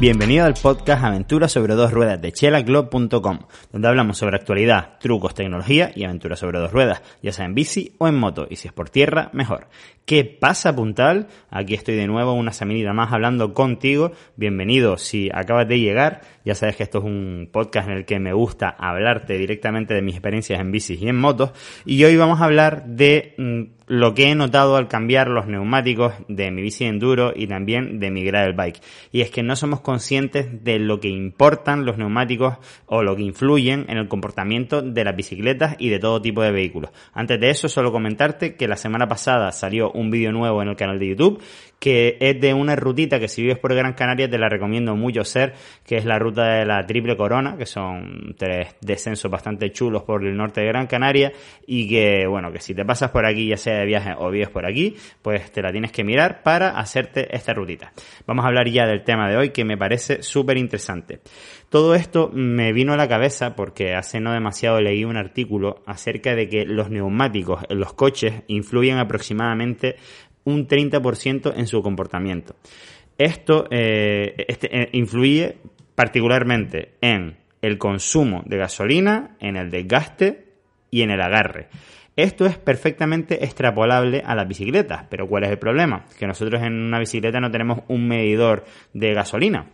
Bienvenido al podcast Aventuras sobre dos ruedas de chelaglob.com, donde hablamos sobre actualidad, trucos, tecnología y aventuras sobre dos ruedas, ya sea en bici o en moto, y si es por tierra, mejor. ¿Qué pasa, puntal? Aquí estoy de nuevo una semanita más hablando contigo. Bienvenido si acabas de llegar. Ya sabes que esto es un podcast en el que me gusta hablarte directamente de mis experiencias en bicis y en motos. Y hoy vamos a hablar de mm, lo que he notado al cambiar los neumáticos de mi bici enduro y también de mi gravel bike. Y es que no somos conscientes de lo que importan los neumáticos o lo que influyen en el comportamiento de las bicicletas y de todo tipo de vehículos. Antes de eso, solo comentarte que la semana pasada salió un vídeo nuevo en el canal de YouTube que es de una rutita que si vives por Gran Canaria te la recomiendo mucho ser, que es la ruta de la Triple Corona, que son tres descensos bastante chulos por el norte de Gran Canaria y que, bueno, que si te pasas por aquí, ya sea de viaje o vives por aquí, pues te la tienes que mirar para hacerte esta rutita. Vamos a hablar ya del tema de hoy que me parece súper interesante. Todo esto me vino a la cabeza porque hace no demasiado leí un artículo acerca de que los neumáticos en los coches influyen aproximadamente un 30% en su comportamiento. Esto eh, este, eh, influye particularmente en el consumo de gasolina, en el desgaste y en el agarre. Esto es perfectamente extrapolable a las bicicletas, pero ¿cuál es el problema? Que nosotros en una bicicleta no tenemos un medidor de gasolina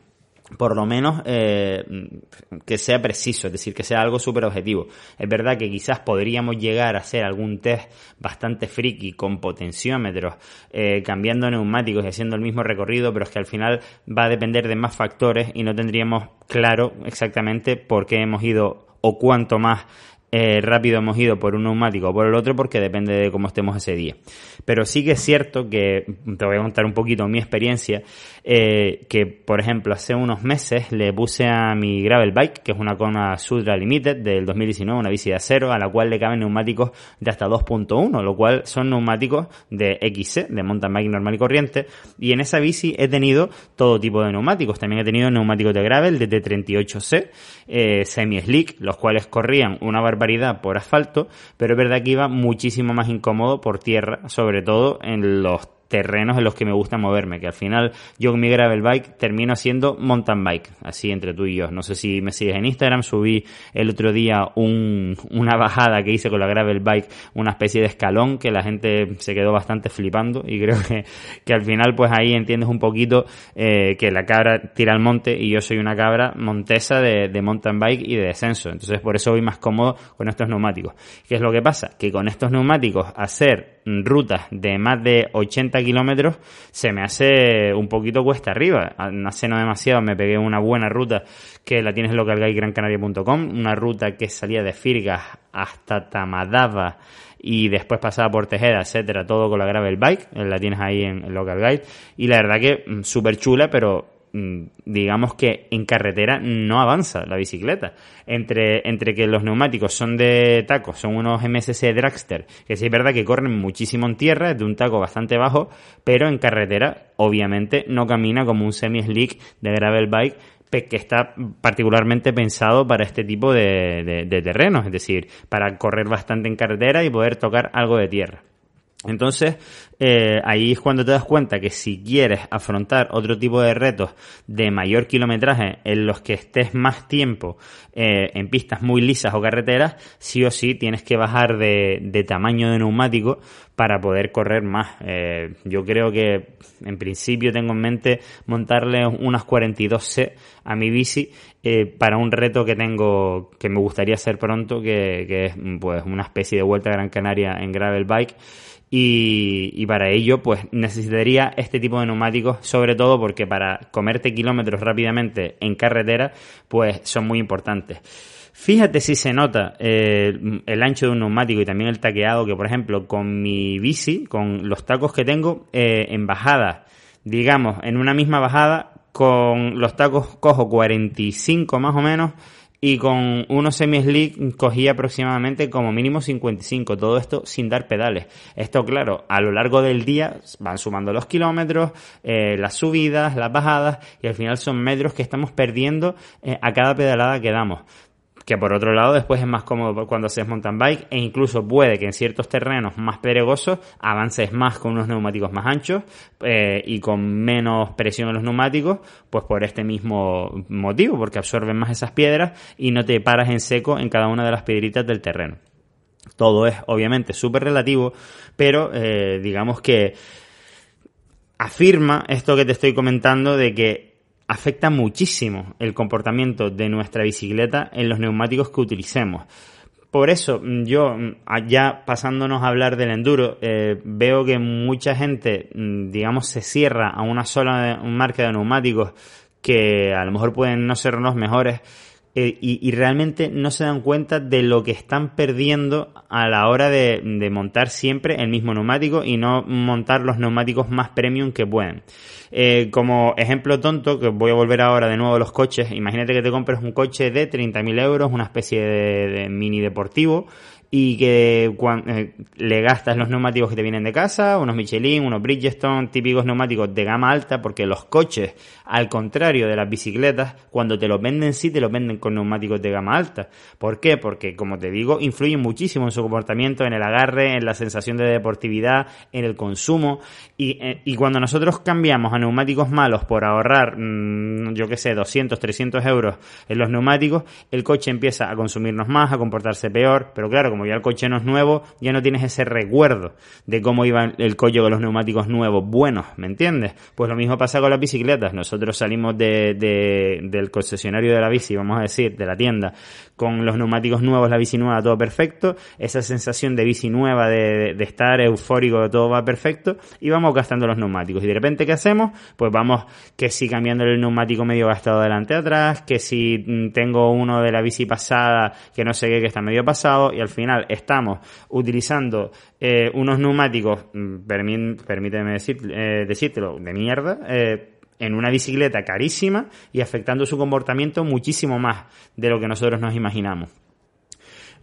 por lo menos eh, que sea preciso, es decir, que sea algo súper objetivo. Es verdad que quizás podríamos llegar a hacer algún test bastante friki con potenciómetros, eh, cambiando neumáticos y haciendo el mismo recorrido, pero es que al final va a depender de más factores y no tendríamos claro exactamente por qué hemos ido o cuánto más eh, rápido hemos ido por un neumático o por el otro porque depende de cómo estemos ese día. Pero sí que es cierto que, te voy a contar un poquito mi experiencia, eh, que por ejemplo hace unos meses le puse a mi gravel bike, que es una Kona Sudra Limited del 2019, una bici de acero, a la cual le caben neumáticos de hasta 2.1, lo cual son neumáticos de XC, de mountain bike normal y corriente, y en esa bici he tenido todo tipo de neumáticos, también he tenido neumáticos de gravel de 38C, eh, semi-slick, los cuales corrían una barbaridad variedad por asfalto, pero es verdad que iba muchísimo más incómodo por tierra, sobre todo en los terrenos en los que me gusta moverme, que al final yo con mi gravel bike termino haciendo mountain bike, así entre tú y yo. No sé si me sigues en Instagram, subí el otro día un, una bajada que hice con la gravel bike, una especie de escalón que la gente se quedó bastante flipando y creo que, que al final pues ahí entiendes un poquito eh, que la cabra tira al monte y yo soy una cabra montesa de, de mountain bike y de descenso. Entonces por eso voy más cómodo con estos neumáticos. ¿Qué es lo que pasa? Que con estos neumáticos hacer rutas de más de 80 kilómetros se me hace un poquito cuesta arriba. Hace no demasiado me pegué una buena ruta que la tienes en localguidegrancanaria.com, una ruta que salía de Firgas hasta Tamadava y después pasaba por Tejeda, etcétera, todo con la gravel bike, la tienes ahí en, en Local Guide y la verdad que mm, súper chula, pero digamos que en carretera no avanza la bicicleta. Entre, entre que los neumáticos son de taco, son unos MSC Dragster, que sí es verdad que corren muchísimo en tierra, es de un taco bastante bajo, pero en carretera obviamente no camina como un semi-slick de gravel bike que está particularmente pensado para este tipo de, de terrenos, es decir, para correr bastante en carretera y poder tocar algo de tierra. Entonces, eh, ahí es cuando te das cuenta que si quieres afrontar otro tipo de retos de mayor kilometraje en los que estés más tiempo eh, en pistas muy lisas o carreteras, sí o sí tienes que bajar de, tamaño de neumático para poder correr más. Eh, yo creo que en principio tengo en mente montarle unas 42C a mi bici para un reto que tengo que me gustaría hacer pronto, que, que es pues una especie de vuelta a Gran Canaria en gravel bike y, y, para ello pues necesitaría este tipo de neumáticos sobre todo porque para comerte kilómetros rápidamente en carretera pues son muy importantes. Fíjate si se nota eh, el ancho de un neumático y también el taqueado que por ejemplo con mi bici, con los tacos que tengo eh, en bajada, digamos en una misma bajada con los tacos cojo 45 más o menos y con unos semi-slick cogía aproximadamente como mínimo 55, todo esto sin dar pedales. Esto, claro, a lo largo del día van sumando los kilómetros, eh, las subidas, las bajadas, y al final son metros que estamos perdiendo eh, a cada pedalada que damos. Que por otro lado después es más cómodo cuando haces mountain bike e incluso puede que en ciertos terrenos más pedregosos avances más con unos neumáticos más anchos eh, y con menos presión en los neumáticos, pues por este mismo motivo, porque absorben más esas piedras y no te paras en seco en cada una de las piedritas del terreno. Todo es obviamente súper relativo, pero eh, digamos que afirma esto que te estoy comentando de que afecta muchísimo el comportamiento de nuestra bicicleta en los neumáticos que utilicemos. Por eso, mm, yo, mm, ya pasándonos a hablar del enduro, eh, veo que mucha gente, mm, digamos, se cierra a una sola marca de neumáticos que a lo mejor pueden no ser los mejores eh, y, realmente no se dan cuenta de lo que están perdiendo a la hora de, montar siempre el mismo neumático y no montar los neumáticos más premium que pueden. Eh, como ejemplo tonto, que voy a volver ahora de nuevo a los coches, imagínate que te compres un coche de 30.000 euros, una especie de mini deportivo, y que cuando, eh, le gastas los neumáticos que te vienen de casa, unos Michelin, unos Bridgestone, típicos neumáticos de gama alta, porque los coches, al contrario de las bicicletas, cuando te los venden sí te los venden con neumáticos de gama alta. ¿Por qué? Porque, como te digo, influyen muchísimo en su comportamiento, en el agarre, en la sensación de deportividad, en el consumo, y, eh, y cuando nosotros cambiamos a neumáticos malos por ahorrar, mm, yo qué sé, 200, 300 euros en los neumáticos, el coche empieza a consumirnos más, a comportarse peor, pero claro, como ya el coche no es nuevo, ya no tienes ese recuerdo de cómo iba el coche con los neumáticos nuevos, buenos, ¿me entiendes? Pues lo mismo pasa con las bicicletas. Nosotros salimos de, del concesionario de la bici, vamos a decir, de la tienda, con los neumáticos nuevos, la bici nueva, todo perfecto, esa sensación de bici nueva, de, de estar eufórico, todo va perfecto, y vamos gastando los neumáticos. Y de repente, ¿qué hacemos? Pues vamos que si cambiando el neumático medio gastado delante atrás, que si mm, tengo uno de la bici pasada, que no sé qué, que está medio pasado, y al final estamos utilizando eh, unos neumáticos, mm, permíteme decir, eh, decírtelo, de mierda, eh, en una bicicleta carísima y afectando su comportamiento muchísimo más de lo que nosotros nos imaginamos.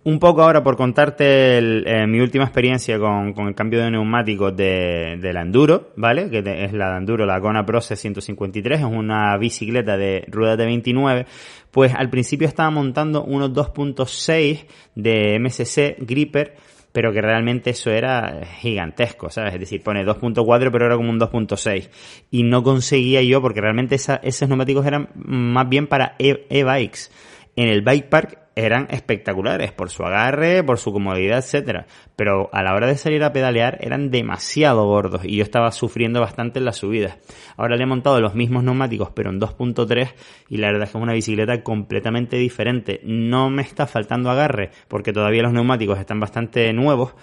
Un poco ahora por contarte mi última experiencia con, el cambio de neumáticos de, la Enduro, ¿vale? Que es la Enduro, la Kona Pro 153, es una bicicleta de rueda de 29 pues al principio estaba montando unos 2.6 de MSC Gripper, pero que realmente eso era gigantesco, ¿sabes? Es decir, pone 2.4 pero era como un 2.6 y no conseguía yo porque realmente esos neumáticos eran más bien para e-, e-bikes. En el bike park eran espectaculares por su agarre, por su comodidad, etcétera. Pero a la hora de salir a pedalear eran demasiado gordos y yo estaba sufriendo bastante en las subidas. Ahora le he montado los mismos neumáticos pero en 2.3 y la verdad es que es una bicicleta completamente diferente. No me está faltando agarre porque todavía los neumáticos están bastante nuevos,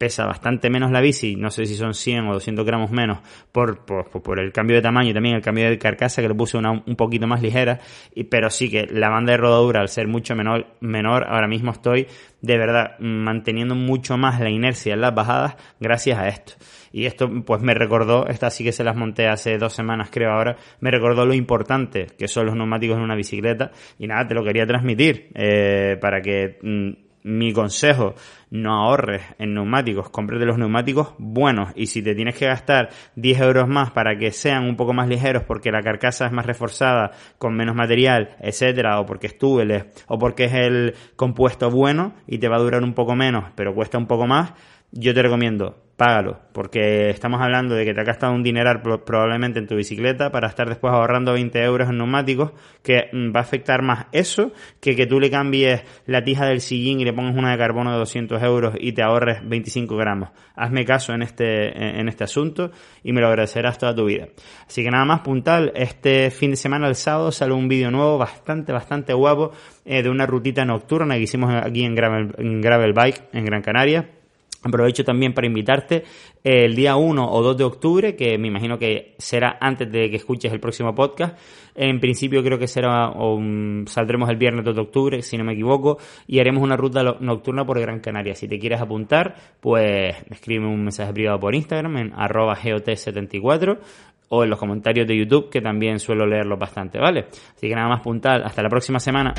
pesa bastante menos la bici, no sé si son 100 o 200 gramos menos, por, por, el cambio de tamaño y también el cambio de carcasa que le puse una un poquito más ligera, y, pero sí que la banda de rodadura al ser mucho menor, menor, ahora mismo estoy de verdad manteniendo mucho más la inercia en las bajadas gracias a esto. Y esto pues me recordó, esta sí que se las monté hace dos semanas creo ahora, me recordó lo importante que son los neumáticos en una bicicleta y nada, te lo quería transmitir eh, para que... Mm, mi consejo, no ahorres en neumáticos, cómprate los neumáticos buenos. Y si te tienes que gastar 10 euros más para que sean un poco más ligeros porque la carcasa es más reforzada con menos material, etcétera, o porque es túbeles, o porque es el compuesto bueno y te va a durar un poco menos, pero cuesta un poco más, yo te recomiendo págalo, porque estamos hablando de que te ha gastado un dineral probablemente en tu bicicleta para estar después ahorrando 20 euros en neumáticos, que mm, va a afectar más eso que que tú le cambies la tija del sillín y le pongas una de carbono de 200 euros y te ahorres 25 gramos. Hazme caso en este, en este asunto y me lo agradecerás toda tu vida. Así que nada más puntal, este fin de semana, el sábado, sale un vídeo nuevo bastante, bastante guapo eh, de una rutita nocturna que hicimos aquí en Gravel, en Gravel Bike en Gran Canaria Aprovecho también para invitarte el día 1 o 2 de octubre, que me imagino que será antes de que escuches el próximo podcast. En principio creo que será, o saldremos el viernes 2 de octubre, si no me equivoco, y haremos una ruta nocturna por Gran Canaria. Si te quieres apuntar, pues escríbeme un mensaje privado por Instagram en arroba got74 o en los comentarios de YouTube, que también suelo leerlos bastante, ¿vale? Así que nada más puntal. Hasta la próxima semana.